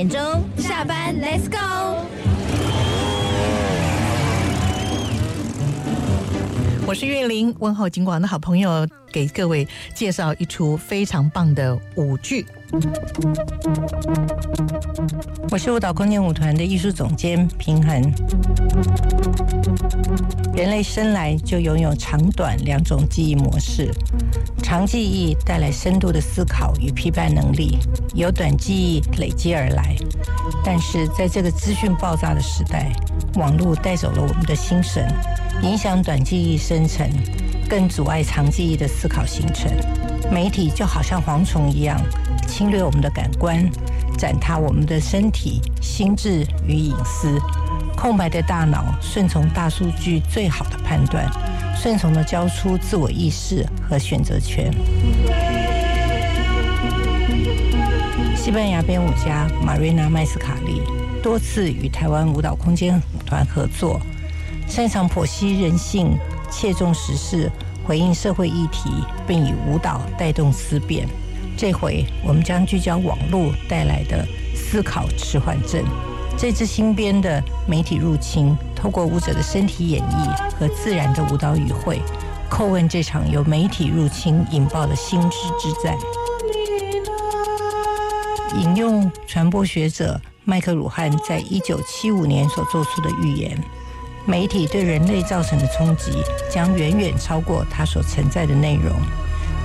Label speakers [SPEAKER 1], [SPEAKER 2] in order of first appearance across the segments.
[SPEAKER 1] 点钟下班，Let's go。
[SPEAKER 2] 我是岳林，问候金广的好朋友，给各位介绍一出非常棒的舞剧。
[SPEAKER 3] 我是舞蹈空间舞团的艺术总监平衡。人类生来就拥有长短两种记忆模式，长记忆带来深度的思考与批判能力，由短记忆累积而来。但是在这个资讯爆炸的时代，网络带走了我们的心神，影响短记忆生成，更阻碍长记忆的思考形成。媒体就好像蝗虫一样，侵略我们的感官，践踏我们的身体、心智与隐私。空白的大脑顺从大数据最好的判断，顺从的交出自我意识和选择权。西班牙编舞家玛瑞娜·麦斯卡利多次与台湾舞蹈空间舞团合作，擅长剖析人性、切中时事、回应社会议题，并以舞蹈带动思辨。这回我们将聚焦网络带来的思考迟缓症。这支新编的媒体入侵，透过舞者的身体演绎和自然的舞蹈语汇，叩问这场由媒体入侵引爆的心智之战。引用传播学者麦克鲁汉在一九七五年所做出的预言：媒体对人类造成的冲击将远远超过它所存在的内容。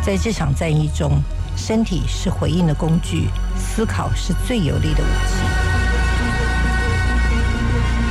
[SPEAKER 3] 在这场战役中，身体是回应的工具，思考是最有力的武器。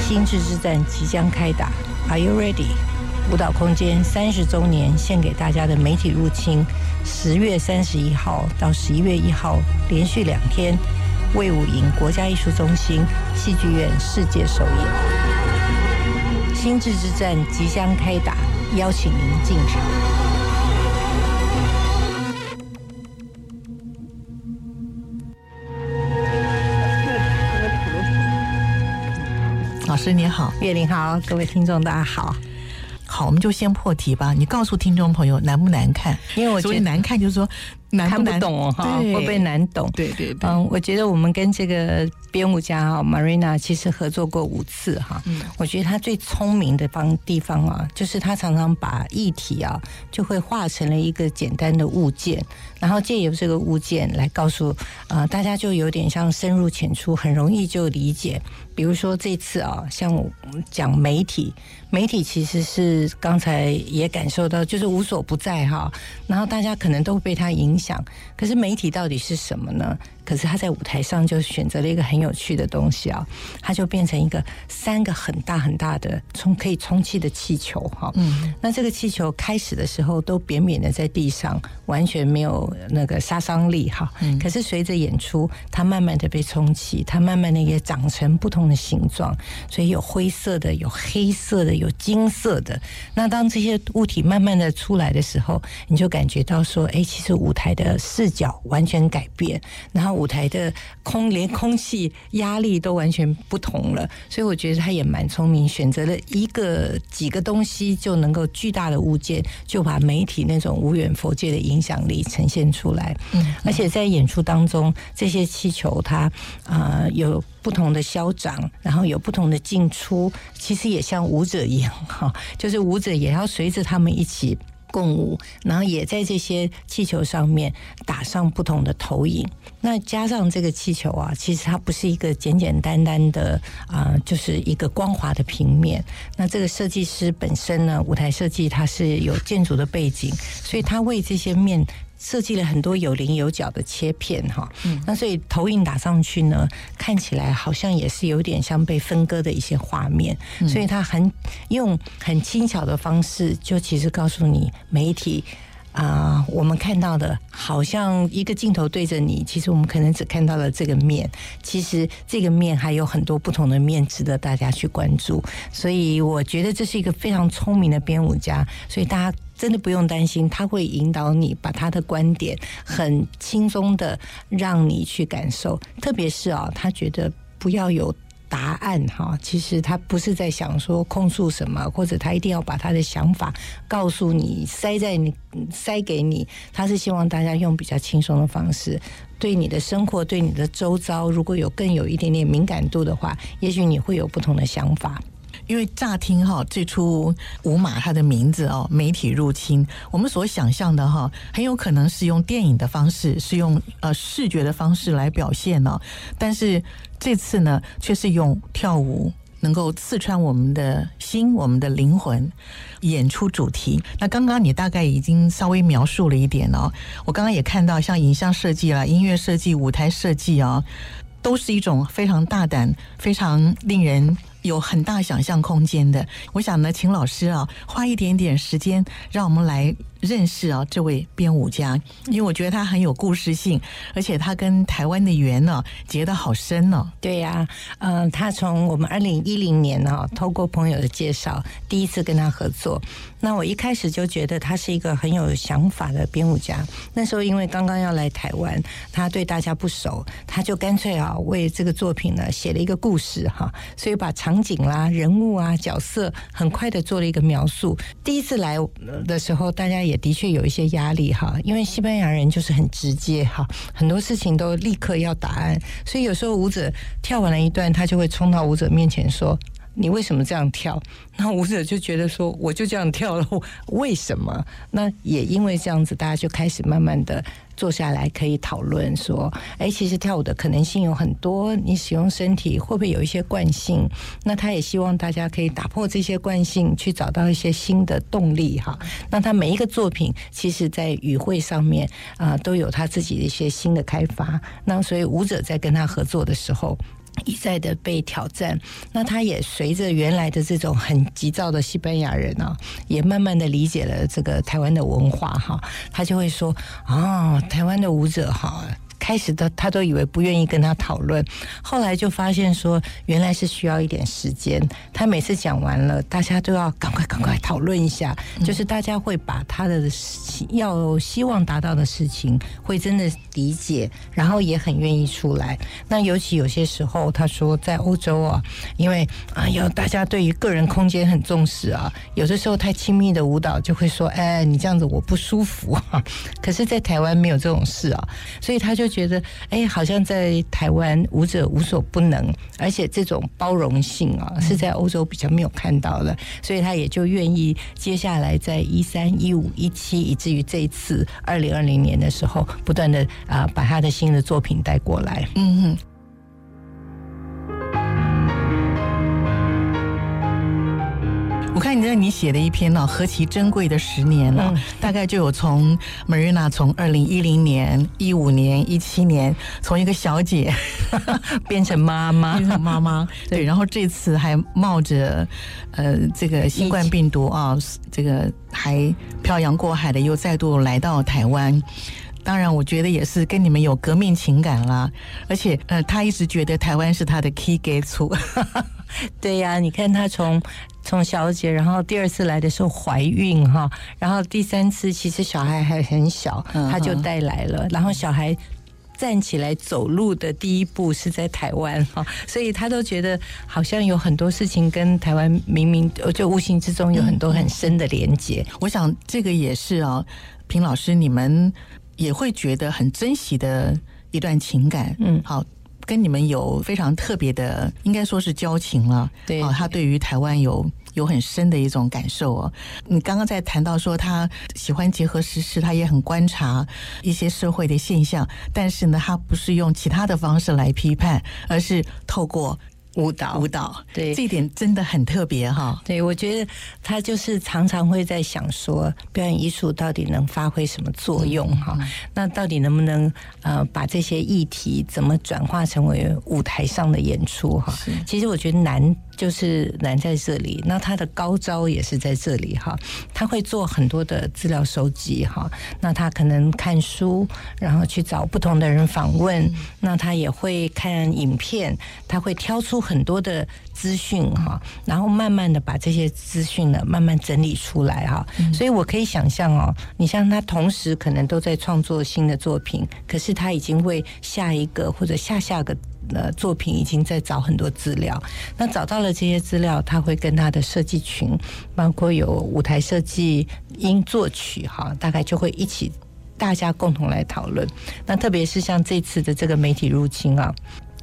[SPEAKER 3] 心智之战即将开打，Are you ready？舞蹈空间三十周年献给大家的媒体入侵，十月三十一号到十一月一号连续两天，魏武营国家艺术中心戏剧院世界首演。心智之战即将开打，邀请您进场。
[SPEAKER 2] 老师你好，
[SPEAKER 3] 岳林好，各位听众大家好。
[SPEAKER 2] 好，我们就先破题吧。你告诉听众朋友难不难看？
[SPEAKER 3] 因为我
[SPEAKER 2] 觉得难看就是说难
[SPEAKER 3] 看不懂哦，哈，会不会难懂？
[SPEAKER 2] 对对对。
[SPEAKER 3] 嗯，我觉得我们跟这个编舞家哈 Marina 其实合作过五次哈。嗯。我觉得他最聪明的方地方啊，就是他常常把议题啊，就会化成了一个简单的物件。然后借由这个物件来告诉呃大家，就有点像深入浅出，很容易就理解。比如说这次啊，像讲媒体，媒体其实是刚才也感受到，就是无所不在哈。然后大家可能都被它影响，可是媒体到底是什么呢？可是他在舞台上就选择了一个很有趣的东西啊，他就变成一个三个很大很大的充可以充气的气球哈。嗯，那这个气球开始的时候都扁扁的在地上，完全没有那个杀伤力哈。嗯，可是随着演出，它慢慢的被充气，它慢慢的也长成不同的形状，所以有灰色的，有黑色的，有金色的。那当这些物体慢慢的出来的时候，你就感觉到说，哎，其实舞台的视角完全改变，然后。舞台的空连空气压力都完全不同了，所以我觉得他也蛮聪明，选择了一个几个东西就能够巨大的物件，就把媒体那种无远佛界的影响力呈现出来。嗯，而且在演出当中，这些气球它啊有不同的消长，然后有不同的进出，其实也像舞者一样哈，就是舞者也要随着他们一起。共舞，然后也在这些气球上面打上不同的投影。那加上这个气球啊，其实它不是一个简简单单的啊，就是一个光滑的平面。那这个设计师本身呢，舞台设计它是有建筑的背景，所以他为这些面。设计了很多有棱有角的切片哈，嗯。那所以投影打上去呢，看起来好像也是有点像被分割的一些画面，所以它很用很轻巧的方式，就其实告诉你媒体啊，我们看到的好像一个镜头对着你，其实我们可能只看到了这个面，其实这个面还有很多不同的面值得大家去关注，所以我觉得这是一个非常聪明的编舞家，所以大家。真的不用担心，他会引导你把他的观点很轻松的让你去感受。特别是啊，他觉得不要有答案哈，其实他不是在想说控诉什么，或者他一定要把他的想法告诉你，塞在你塞给你。他是希望大家用比较轻松的方式，对你的生活，对你的周遭，如果有更有一点点敏感度的话，也许你会有不同的想法。
[SPEAKER 2] 因为乍听哈，最初五马它的名字哦，媒体入侵，我们所想象的哈，很有可能是用电影的方式，是用呃视觉的方式来表现呢。但是这次呢，却是用跳舞能够刺穿我们的心、我们的灵魂，演出主题。那刚刚你大概已经稍微描述了一点哦，我刚刚也看到像影像设计啦、音乐设计、舞台设计啊，都是一种非常大胆、非常令人。有很大想象空间的，我想呢，请老师啊，花一点点时间，让我们来。认识啊，这位编舞家，因为我觉得他很有故事性，而且他跟台湾的缘呢结得好深呢。
[SPEAKER 3] 对呀，嗯，他从我们二零一零年呢，透过朋友的介绍，第一次跟他合作。那我一开始就觉得他是一个很有想法的编舞家。那时候因为刚刚要来台湾，他对大家不熟，他就干脆啊为这个作品呢写了一个故事哈，所以把场景啦、人物啊、角色很快的做了一个描述。第一次来的时候，大家也。也的确有一些压力哈，因为西班牙人就是很直接哈，很多事情都立刻要答案，所以有时候舞者跳完了一段，他就会冲到舞者面前说。你为什么这样跳？那舞者就觉得说，我就这样跳了，为什么？那也因为这样子，大家就开始慢慢的坐下来，可以讨论说，哎，其实跳舞的可能性有很多，你使用身体会不会有一些惯性？那他也希望大家可以打破这些惯性，去找到一些新的动力哈。那他每一个作品，其实在语汇上面啊，都有他自己的一些新的开发。那所以舞者在跟他合作的时候。一再的被挑战，那他也随着原来的这种很急躁的西班牙人啊，也慢慢的理解了这个台湾的文化哈，他就会说啊，台湾的舞者哈。开始的他都以为不愿意跟他讨论，后来就发现说原来是需要一点时间。他每次讲完了，大家都要赶快赶快讨论一下，就是大家会把他的要希望达到的事情会真的理解，然后也很愿意出来。那尤其有些时候，他说在欧洲啊，因为啊要大家对于个人空间很重视啊，有的时候太亲密的舞蹈就会说，哎，你这样子我不舒服啊。可是，在台湾没有这种事啊，所以他就。觉得哎，好像在台湾舞者无所不能，而且这种包容性啊，是在欧洲比较没有看到的，所以他也就愿意接下来在一三一五一七，以至于这一次二零二零年的时候，不断的啊把他的新的作品带过来。嗯哼。
[SPEAKER 2] 我看你在你写的一篇呢，何其珍贵的十年了，大概就有从 Marina 从二零一零年、一五年、一七年，从一个小姐
[SPEAKER 3] 变成妈妈，
[SPEAKER 2] 变成妈妈，对，然后这次还冒着呃这个新冠病毒啊，这个还漂洋过海的又再度来到台湾。当然，我觉得也是跟你们有革命情感啦，而且呃，他一直觉得台湾是他的 key gate。
[SPEAKER 3] 对呀，你看他从从小姐，然后第二次来的时候怀孕哈，然后第三次其实小孩还很小，他就带来了，然后小孩站起来走路的第一步是在台湾哈，所以他都觉得好像有很多事情跟台湾明明就无形之中有很多很深的连接。
[SPEAKER 2] 我想这个也是啊，平老师你们也会觉得很珍惜的一段情感。嗯，好。跟你们有非常特别的，应该说是交情了。
[SPEAKER 3] 对，
[SPEAKER 2] 他对于台湾有有很深的一种感受哦。你刚刚在谈到说他喜欢结合时事，他也很观察一些社会的现象，但是呢，他不是用其他的方式来批判，而是透过。
[SPEAKER 3] 舞蹈，
[SPEAKER 2] 舞蹈，
[SPEAKER 3] 对，
[SPEAKER 2] 这一点真的很特别哈。
[SPEAKER 3] 对，我觉得他就是常常会在想说，表演艺术到底能发挥什么作用哈？那到底能不能呃把这些议题怎么转化成为舞台上的演出哈？其实我觉得难。就是难在这里，那他的高招也是在这里哈。他会做很多的资料收集哈，那他可能看书，然后去找不同的人访问，那他也会看影片，他会挑出很多的资讯哈，然后慢慢的把这些资讯呢慢慢整理出来哈。所以我可以想象哦，你像他同时可能都在创作新的作品，可是他已经为下一个或者下下个。呃作品已经在找很多资料。那找到了这些资料，他会跟他的设计群，包括有舞台设计、音作曲，哈，大概就会一起大家共同来讨论。那特别是像这次的这个媒体入侵啊。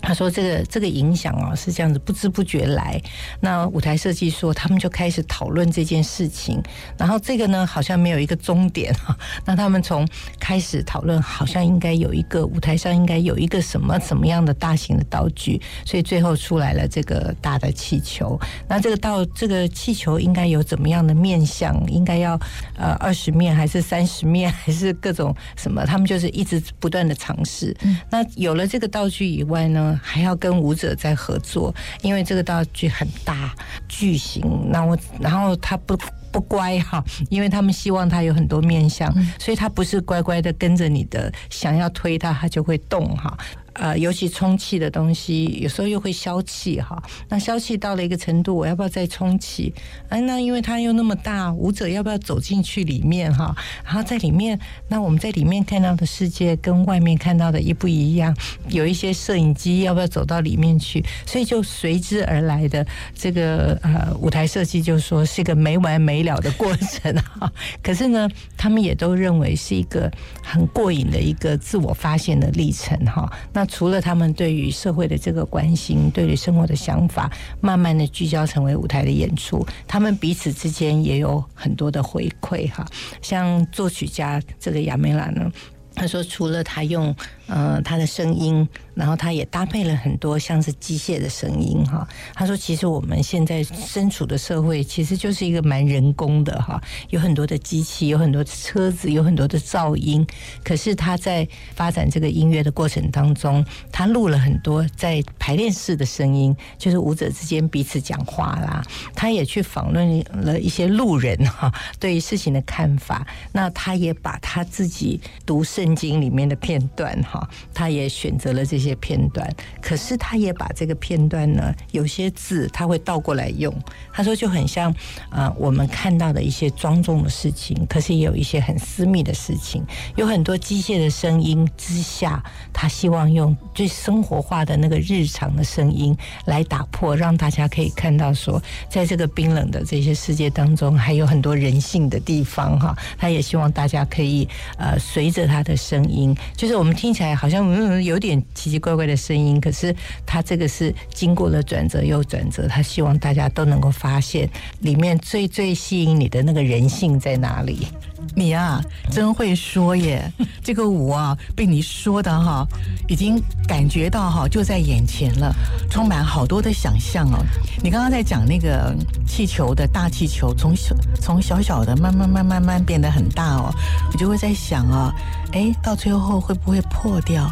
[SPEAKER 3] 他说：“这个这个影响啊是这样子，不知不觉来。那舞台设计说，他们就开始讨论这件事情。然后这个呢，好像没有一个终点哈。那他们从开始讨论，好像应该有一个舞台上应该有一个什么什么样的大型的道具。所以最后出来了这个大的气球。那这个道这个气球应该有怎么样的面相？应该要呃二十面还是三十面还是各种什么？他们就是一直不断的尝试。那有了这个道具以外呢？”还要跟舞者在合作，因为这个道具很大巨型，那我然后他不不乖哈，因为他们希望他有很多面相，所以他不是乖乖的跟着你的，想要推他，他就会动哈。呃，尤其充气的东西，有时候又会消气哈。那消气到了一个程度，我要不要再充气？哎，那因为它又那么大，舞者要不要走进去里面哈？然后在里面，那我们在里面看到的世界跟外面看到的一不一样？有一些摄影机要不要走到里面去？所以就随之而来的这个呃舞台设计，就说是一个没完没了的过程哈。可是呢，他们也都认为是一个很过瘾的一个自我发现的历程哈。那除了他们对于社会的这个关心，对于生活的想法，慢慢的聚焦成为舞台的演出，他们彼此之间也有很多的回馈哈。像作曲家这个亚美拉呢，他说除了他用。呃，他的声音，然后他也搭配了很多像是机械的声音哈。他说，其实我们现在身处的社会，其实就是一个蛮人工的哈，有很多的机器，有很多的车子，有很多的噪音。可是他在发展这个音乐的过程当中，他录了很多在排练室的声音，就是舞者之间彼此讲话啦。他也去访问了一些路人哈，对于事情的看法。那他也把他自己读圣经里面的片段哈。他也选择了这些些片段，可是他也把这个片段呢，有些字他会倒过来用。他说就很像啊，我们看到的一些庄重的事情，可是也有一些很私密的事情，有很多机械的声音之下，他希望用最生活化的那个日常的声音来打破，让大家可以看到说，在这个冰冷的这些世界当中，还有很多人性的地方哈。他也希望大家可以呃，随着他的声音，就是我们听起来。好像嗯有点奇怪怪的声音，可是他这个是经过了转折又转折，他希望大家都能够发现里面最最吸引你的那个人性在哪里。
[SPEAKER 2] 你啊，真会说耶！这个舞啊，被你说的哈，已经感觉到哈就在眼前了，充满好多的想象哦。你刚刚在讲那个气球的大气球，从小从小小的慢慢慢慢慢变得很大哦，我就会在想啊。哎，到最后会不会破掉？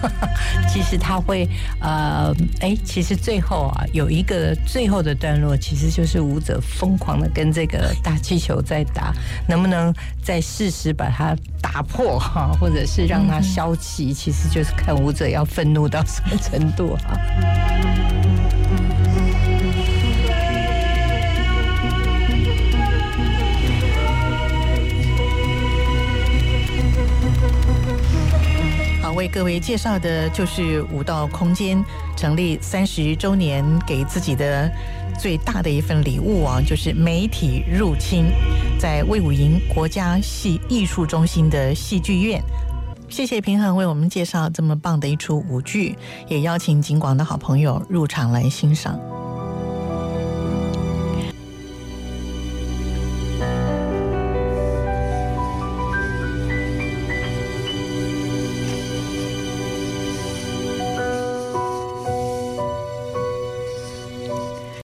[SPEAKER 3] 其实它会，呃，哎，其实最后啊，有一个最后的段落，其实就是舞者疯狂的跟这个大气球在打，能不能再适时把它打破哈，或者是让它消气，其实就是看舞者要愤怒到什么程度哈。
[SPEAKER 2] 为各位介绍的就是舞道空间成立三十周年给自己的最大的一份礼物啊，就是媒体入侵，在魏武营国家戏艺术中心的戏剧院。谢谢平衡为我们介绍这么棒的一出舞剧，也邀请景广的好朋友入场来欣赏。